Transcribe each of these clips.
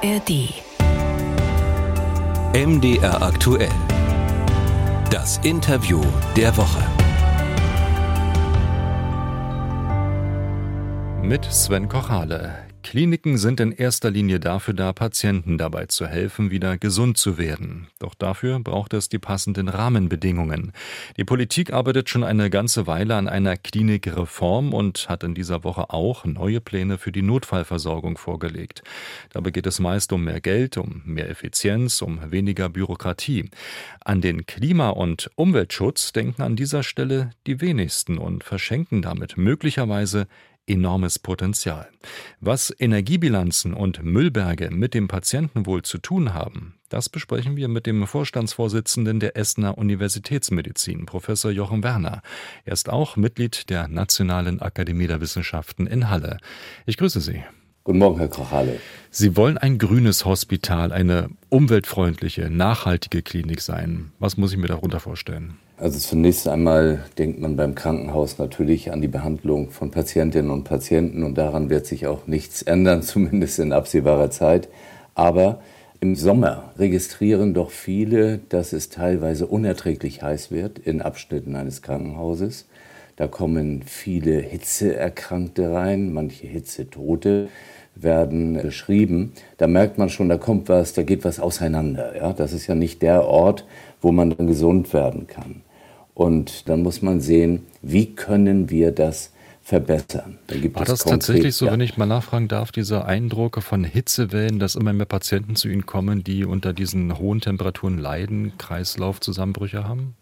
ARD. MDR aktuell. Das Interview der Woche. Mit Sven Kochale. Kliniken sind in erster Linie dafür da, Patienten dabei zu helfen, wieder gesund zu werden. Doch dafür braucht es die passenden Rahmenbedingungen. Die Politik arbeitet schon eine ganze Weile an einer Klinikreform und hat in dieser Woche auch neue Pläne für die Notfallversorgung vorgelegt. Dabei geht es meist um mehr Geld, um mehr Effizienz, um weniger Bürokratie. An den Klima- und Umweltschutz denken an dieser Stelle die wenigsten und verschenken damit möglicherweise enormes Potenzial. Was Energiebilanzen und Müllberge mit dem Patientenwohl zu tun haben, das besprechen wir mit dem Vorstandsvorsitzenden der Essener Universitätsmedizin, Professor Jochen Werner. Er ist auch Mitglied der Nationalen Akademie der Wissenschaften in Halle. Ich grüße Sie. Guten Morgen, Herr Kochale. Sie wollen ein grünes Hospital, eine umweltfreundliche, nachhaltige Klinik sein. Was muss ich mir darunter vorstellen? Also zunächst einmal denkt man beim Krankenhaus natürlich an die Behandlung von Patientinnen und Patienten und daran wird sich auch nichts ändern, zumindest in absehbarer Zeit. Aber im Sommer registrieren doch viele, dass es teilweise unerträglich heiß wird in Abschnitten eines Krankenhauses. Da kommen viele Hitzeerkrankte rein, manche Hitzetote werden beschrieben. Da merkt man schon, da kommt was, da geht was auseinander. Ja? Das ist ja nicht der Ort, wo man dann gesund werden kann. Und dann muss man sehen, wie können wir das verbessern. Da War das konkret, tatsächlich so, ja. wenn ich mal nachfragen darf, diese Eindrücke von Hitzewellen, dass immer mehr Patienten zu Ihnen kommen, die unter diesen hohen Temperaturen leiden, Kreislaufzusammenbrüche haben?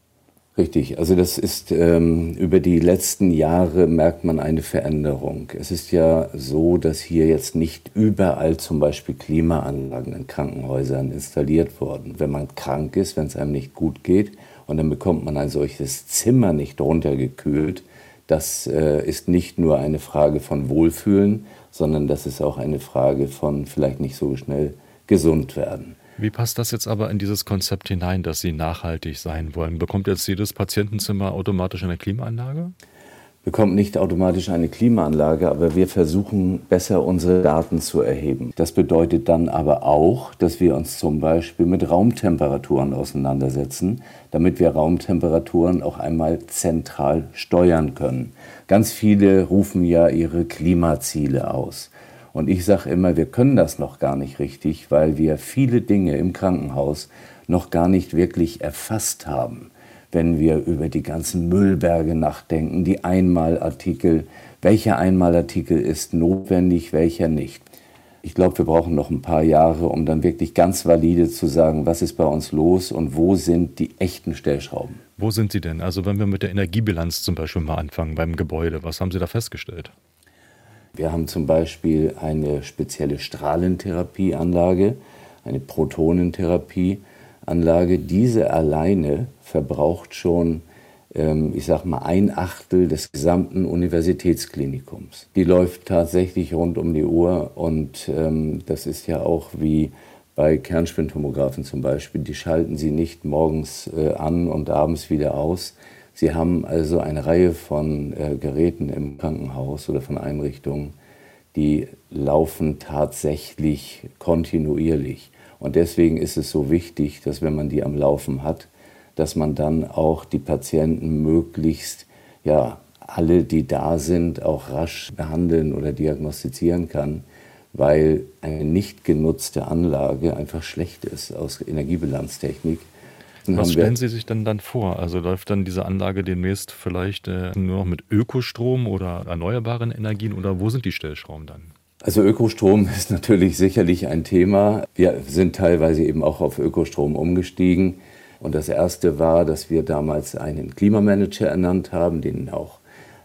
Richtig, also das ist ähm, über die letzten Jahre merkt man eine Veränderung. Es ist ja so, dass hier jetzt nicht überall zum Beispiel Klimaanlagen in Krankenhäusern installiert wurden. Wenn man krank ist, wenn es einem nicht gut geht, und dann bekommt man ein solches Zimmer nicht runtergekühlt. Das äh, ist nicht nur eine Frage von Wohlfühlen, sondern das ist auch eine Frage von vielleicht nicht so schnell gesund werden. Wie passt das jetzt aber in dieses Konzept hinein, dass Sie nachhaltig sein wollen? Bekommt jetzt jedes Patientenzimmer automatisch eine Klimaanlage? Bekommt nicht automatisch eine Klimaanlage, aber wir versuchen besser unsere Daten zu erheben. Das bedeutet dann aber auch, dass wir uns zum Beispiel mit Raumtemperaturen auseinandersetzen, damit wir Raumtemperaturen auch einmal zentral steuern können. Ganz viele rufen ja ihre Klimaziele aus. Und ich sage immer, wir können das noch gar nicht richtig, weil wir viele Dinge im Krankenhaus noch gar nicht wirklich erfasst haben wenn wir über die ganzen Müllberge nachdenken, die Einmalartikel. Welcher Einmalartikel ist notwendig, welcher nicht? Ich glaube, wir brauchen noch ein paar Jahre, um dann wirklich ganz valide zu sagen, was ist bei uns los und wo sind die echten Stellschrauben. Wo sind sie denn? Also wenn wir mit der Energiebilanz zum Beispiel mal anfangen beim Gebäude, was haben Sie da festgestellt? Wir haben zum Beispiel eine spezielle Strahlentherapieanlage, eine Protonentherapie Anlage, diese alleine verbraucht schon, ähm, ich sag mal, ein Achtel des gesamten Universitätsklinikums. Die läuft tatsächlich rund um die Uhr und ähm, das ist ja auch wie bei Kernspintomographen zum Beispiel. Die schalten sie nicht morgens äh, an und abends wieder aus. Sie haben also eine Reihe von äh, Geräten im Krankenhaus oder von Einrichtungen, die laufen tatsächlich kontinuierlich. Und deswegen ist es so wichtig, dass wenn man die am Laufen hat, dass man dann auch die Patienten möglichst, ja, alle, die da sind, auch rasch behandeln oder diagnostizieren kann, weil eine nicht genutzte Anlage einfach schlecht ist aus Energiebilanztechnik. Was stellen Sie sich denn dann vor? Also läuft dann diese Anlage demnächst vielleicht äh, nur noch mit Ökostrom oder erneuerbaren Energien oder wo sind die Stellschrauben dann? Also Ökostrom ist natürlich sicherlich ein Thema. Wir sind teilweise eben auch auf Ökostrom umgestiegen. Und das Erste war, dass wir damals einen Klimamanager ernannt haben, den auch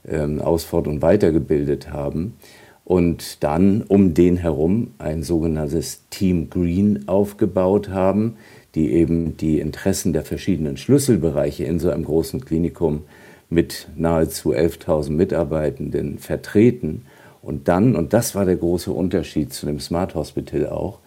ähm, ausfort- und weitergebildet haben. Und dann um den herum ein sogenanntes Team Green aufgebaut haben, die eben die Interessen der verschiedenen Schlüsselbereiche in so einem großen Klinikum mit nahezu 11.000 Mitarbeitenden vertreten und dann, und das war der große Unterschied zu dem Smart Hospital auch,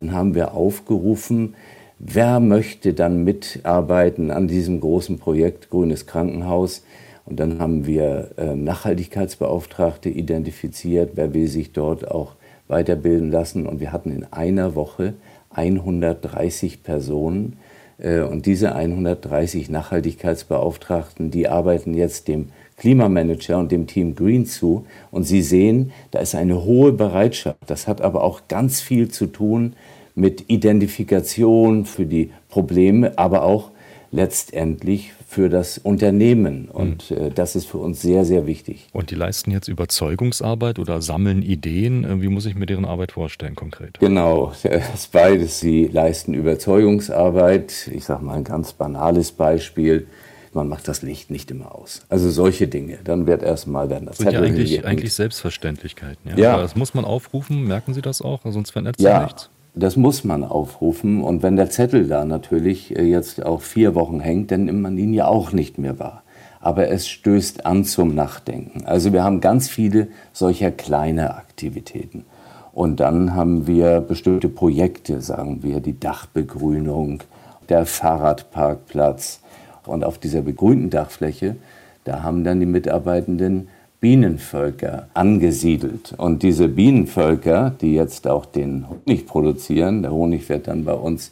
dann haben wir aufgerufen, wer möchte dann mitarbeiten an diesem großen Projekt Grünes Krankenhaus. Und dann haben wir äh, Nachhaltigkeitsbeauftragte identifiziert, wer will sich dort auch weiterbilden lassen und wir hatten in einer Woche 130 Personen. Äh, und diese 130 Nachhaltigkeitsbeauftragten, die arbeiten jetzt dem Klimamanager und dem Team Green zu. Und Sie sehen, da ist eine hohe Bereitschaft. Das hat aber auch ganz viel zu tun mit Identifikation für die Probleme, aber auch letztendlich für das Unternehmen. Und mhm. äh, das ist für uns sehr, sehr wichtig. Und die leisten jetzt Überzeugungsarbeit oder sammeln Ideen. Äh, wie muss ich mir deren Arbeit vorstellen konkret? Genau, das ist beides. Sie leisten Überzeugungsarbeit. Ich sage mal ein ganz banales Beispiel. Man macht das Licht nicht immer aus. Also solche Dinge. Dann wird erstmal werden das Zettel ja eigentlich, eigentlich Selbstverständlichkeiten. Ja. ja. das muss man aufrufen. Merken Sie das auch? Sonst verändert sich ja. nichts. Das muss man aufrufen. Und wenn der Zettel da natürlich äh, jetzt auch vier Wochen hängt, dann nimmt man ihn ja auch nicht mehr wahr. Aber es stößt an zum Nachdenken. Also wir haben ganz viele solcher kleine Aktivitäten. Und dann haben wir bestimmte Projekte, sagen wir, die Dachbegrünung, der Fahrradparkplatz. Und auf dieser begrünten Dachfläche, da haben dann die Mitarbeitenden Bienenvölker angesiedelt. Und diese Bienenvölker, die jetzt auch den Honig produzieren, der Honig wird dann bei uns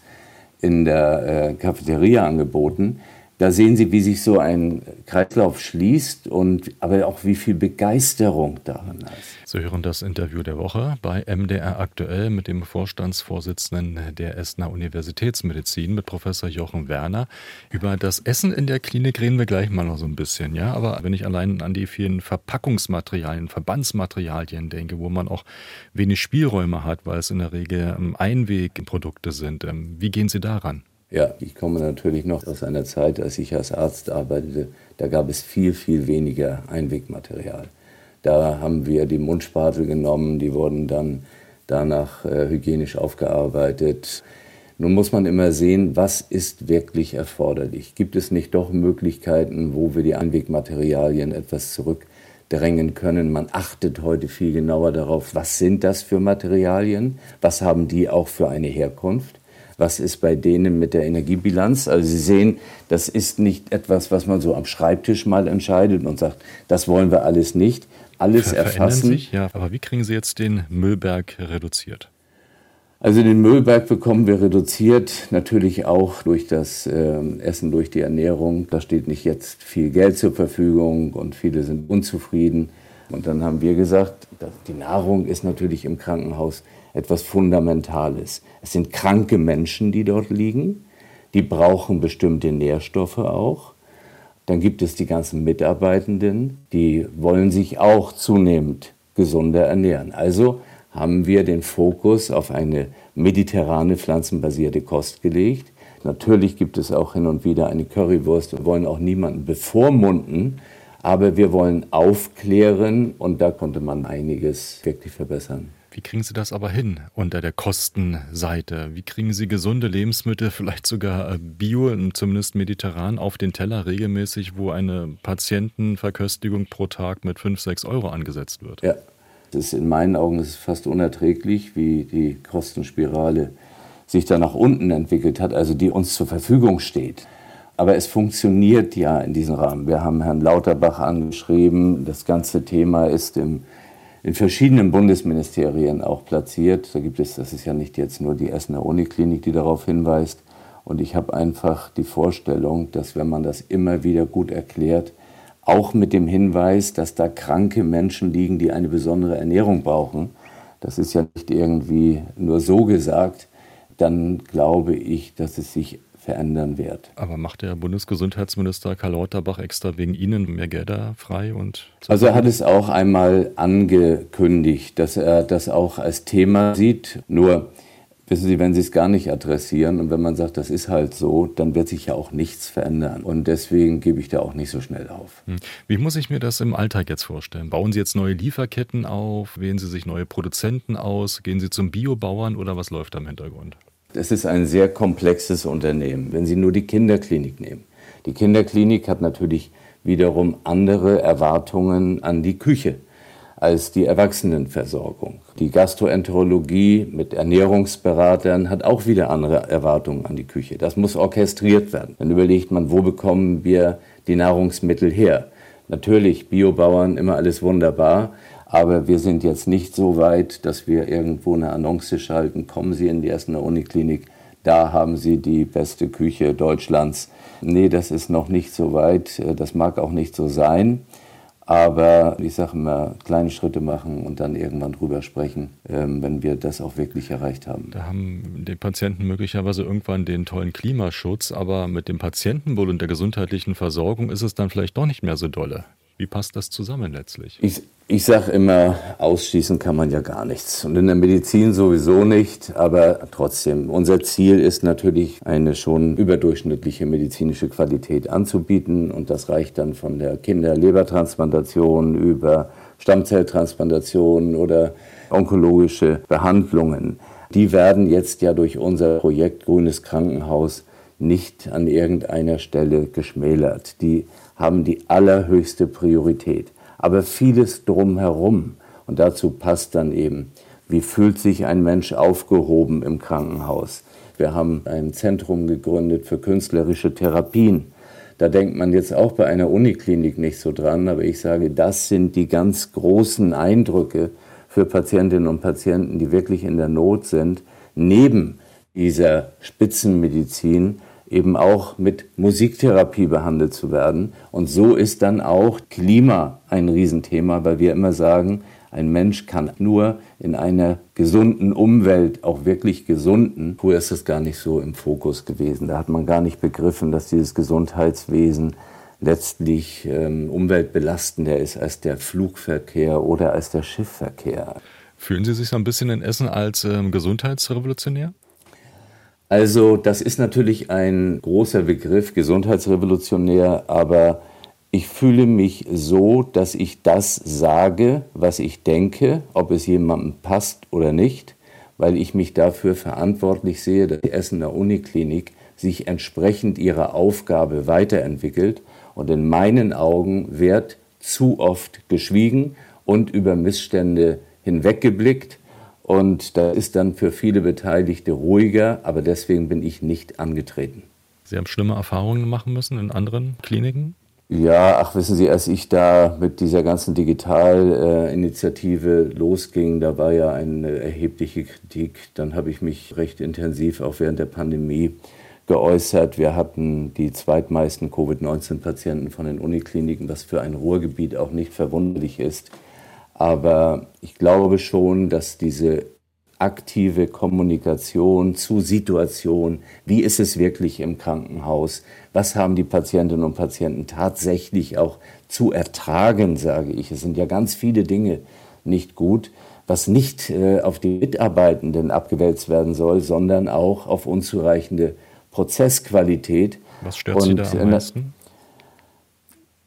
in der äh, Cafeteria angeboten, da sehen Sie, wie sich so ein Kreislauf schließt und aber auch wie viel Begeisterung darin ist. Sie hören das Interview der Woche bei MDR aktuell mit dem Vorstandsvorsitzenden der Essener Universitätsmedizin mit Professor Jochen Werner. Über das Essen in der Klinik reden wir gleich mal noch so ein bisschen, ja. Aber wenn ich allein an die vielen Verpackungsmaterialien, Verbandsmaterialien denke, wo man auch wenig Spielräume hat, weil es in der Regel ähm, Einwegprodukte sind, ähm, wie gehen Sie daran? Ja, ich komme natürlich noch aus einer Zeit, als ich als Arzt arbeitete. Da gab es viel, viel weniger Einwegmaterial. Da haben wir die Mundspatel genommen, die wurden dann danach äh, hygienisch aufgearbeitet. Nun muss man immer sehen, was ist wirklich erforderlich. Gibt es nicht doch Möglichkeiten, wo wir die Einwegmaterialien etwas zurückdrängen können? Man achtet heute viel genauer darauf, was sind das für Materialien? Was haben die auch für eine Herkunft? Was ist bei denen mit der Energiebilanz. Also Sie sehen, das ist nicht etwas, was man so am Schreibtisch mal entscheidet und sagt, das wollen wir alles nicht. Alles Ver erfassen. Sich, ja. Aber wie kriegen Sie jetzt den Müllberg reduziert? Also den Müllberg bekommen wir reduziert, natürlich auch durch das äh, Essen, durch die Ernährung. Da steht nicht jetzt viel Geld zur Verfügung und viele sind unzufrieden. Und dann haben wir gesagt, die Nahrung ist natürlich im Krankenhaus etwas Fundamentales. Es sind kranke Menschen, die dort liegen. Die brauchen bestimmte Nährstoffe auch. Dann gibt es die ganzen Mitarbeitenden, die wollen sich auch zunehmend gesunder ernähren. Also haben wir den Fokus auf eine mediterrane pflanzenbasierte Kost gelegt. Natürlich gibt es auch hin und wieder eine Currywurst. Wir wollen auch niemanden bevormunden, aber wir wollen aufklären und da konnte man einiges wirklich verbessern. Wie kriegen Sie das aber hin unter der Kostenseite? Wie kriegen Sie gesunde Lebensmittel, vielleicht sogar äh, bio, zumindest mediterran, auf den Teller regelmäßig, wo eine Patientenverköstigung pro Tag mit 5, 6 Euro angesetzt wird? Ja, das ist in meinen Augen ist fast unerträglich, wie die Kostenspirale sich da nach unten entwickelt hat, also die uns zur Verfügung steht. Aber es funktioniert ja in diesem Rahmen. Wir haben Herrn Lauterbach angeschrieben. Das ganze Thema ist im in verschiedenen Bundesministerien auch platziert. Da gibt es, das ist ja nicht jetzt nur die Essener Uniklinik, die darauf hinweist. Und ich habe einfach die Vorstellung, dass wenn man das immer wieder gut erklärt, auch mit dem Hinweis, dass da kranke Menschen liegen, die eine besondere Ernährung brauchen, das ist ja nicht irgendwie nur so gesagt, dann glaube ich, dass es sich verändern wird. Aber macht der Bundesgesundheitsminister Karl Lauterbach extra wegen Ihnen mehr Gelder frei? Und also er hat es auch einmal angekündigt, dass er das auch als Thema sieht. Nur Wissen Sie, wenn Sie es gar nicht adressieren und wenn man sagt, das ist halt so, dann wird sich ja auch nichts verändern. Und deswegen gebe ich da auch nicht so schnell auf. Hm. Wie muss ich mir das im Alltag jetzt vorstellen? Bauen Sie jetzt neue Lieferketten auf? Wählen Sie sich neue Produzenten aus? Gehen Sie zum Biobauern oder was läuft da im Hintergrund? Es ist ein sehr komplexes Unternehmen. Wenn Sie nur die Kinderklinik nehmen. Die Kinderklinik hat natürlich wiederum andere Erwartungen an die Küche als die Erwachsenenversorgung. Die Gastroenterologie mit Ernährungsberatern hat auch wieder andere Erwartungen an die Küche. Das muss orchestriert werden. Dann überlegt man, wo bekommen wir die Nahrungsmittel her? Natürlich, Biobauern, immer alles wunderbar, Aber wir sind jetzt nicht so weit, dass wir irgendwo eine Annonce schalten, kommen Sie in die Essener Uniklinik, da haben Sie die beste Küche Deutschlands. Nee, das ist noch nicht so weit, das mag auch nicht so sein. Aber ich sage immer, kleine Schritte machen und dann irgendwann drüber sprechen, ähm, wenn wir das auch wirklich erreicht haben. Da haben die Patienten möglicherweise irgendwann den tollen Klimaschutz, aber mit dem Patientenwohl und der gesundheitlichen Versorgung ist es dann vielleicht doch nicht mehr so dolle. Wie passt das zusammen letztlich? Ich, ich sage immer, ausschließen kann man ja gar nichts. Und in der Medizin sowieso nicht. Aber trotzdem, unser Ziel ist natürlich, eine schon überdurchschnittliche medizinische Qualität anzubieten. Und das reicht dann von der Kinderlebertransplantation über Stammzelltransplantation oder onkologische Behandlungen. Die werden jetzt ja durch unser Projekt Grünes Krankenhaus nicht an irgendeiner Stelle geschmälert. Die haben die allerhöchste Priorität. Aber vieles drumherum, und dazu passt dann eben, wie fühlt sich ein Mensch aufgehoben im Krankenhaus? Wir haben ein Zentrum gegründet für künstlerische Therapien. Da denkt man jetzt auch bei einer Uniklinik nicht so dran, aber ich sage, das sind die ganz großen Eindrücke für Patientinnen und Patienten, die wirklich in der Not sind, neben dieser Spitzenmedizin eben auch mit Musiktherapie behandelt zu werden. Und so ist dann auch Klima ein Riesenthema, weil wir immer sagen, ein Mensch kann nur in einer gesunden Umwelt, auch wirklich gesunden, früher ist das gar nicht so im Fokus gewesen. Da hat man gar nicht begriffen, dass dieses Gesundheitswesen letztlich ähm, umweltbelastender ist als der Flugverkehr oder als der Schiffverkehr. Fühlen Sie sich so ein bisschen in Essen als ähm, Gesundheitsrevolutionär? Also das ist natürlich ein großer Begriff, gesundheitsrevolutionär, aber ich fühle mich so, dass ich das sage, was ich denke, ob es jemandem passt oder nicht, weil ich mich dafür verantwortlich sehe, dass die Essener Uniklinik sich entsprechend ihrer Aufgabe weiterentwickelt. Und in meinen Augen wird zu oft geschwiegen und über Missstände hinweggeblickt. Und da ist dann für viele Beteiligte ruhiger, aber deswegen bin ich nicht angetreten. Sie haben schlimme Erfahrungen machen müssen in anderen Kliniken? Ja, ach, wissen Sie, als ich da mit dieser ganzen Digitalinitiative losging, da war ja eine erhebliche Kritik. Dann habe ich mich recht intensiv auch während der Pandemie geäußert. Wir hatten die zweitmeisten Covid-19-Patienten von den Unikliniken, was für ein Ruhrgebiet auch nicht verwunderlich ist. Aber ich glaube schon, dass diese aktive Kommunikation zu Situation, wie ist es wirklich im Krankenhaus, was haben die Patientinnen und Patienten tatsächlich auch zu ertragen, sage ich. Es sind ja ganz viele Dinge nicht gut, was nicht äh, auf die Mitarbeitenden abgewälzt werden soll, sondern auch auf unzureichende Prozessqualität. Was stört und, Sie da am äh, meisten?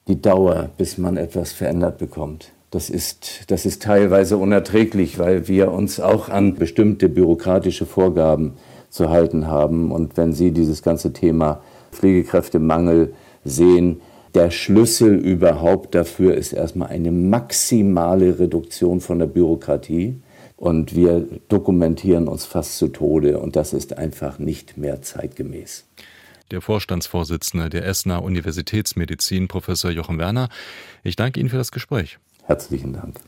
Die Dauer, bis man etwas verändert bekommt. Das ist, das ist teilweise unerträglich, weil wir uns auch an bestimmte bürokratische Vorgaben zu halten haben. Und wenn Sie dieses ganze Thema Pflegekräftemangel sehen, der Schlüssel überhaupt dafür ist erstmal eine maximale Reduktion von der Bürokratie. Und wir dokumentieren uns fast zu Tode. Und das ist einfach nicht mehr zeitgemäß. Der Vorstandsvorsitzende der Essener Universitätsmedizin, Professor Jochen Werner. Ich danke Ihnen für das Gespräch. Herzlichen Dank.